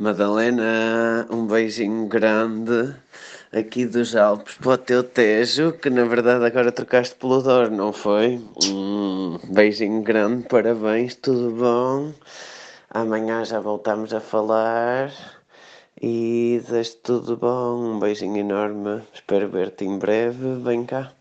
Madalena, um beijinho grande aqui dos Alpes para o teu Tejo, que na verdade agora trocaste pelo Dor, não foi? Um beijinho grande, parabéns, tudo bom? Amanhã já voltamos a falar e desde tudo bom, um beijinho enorme, espero ver-te em breve, vem cá.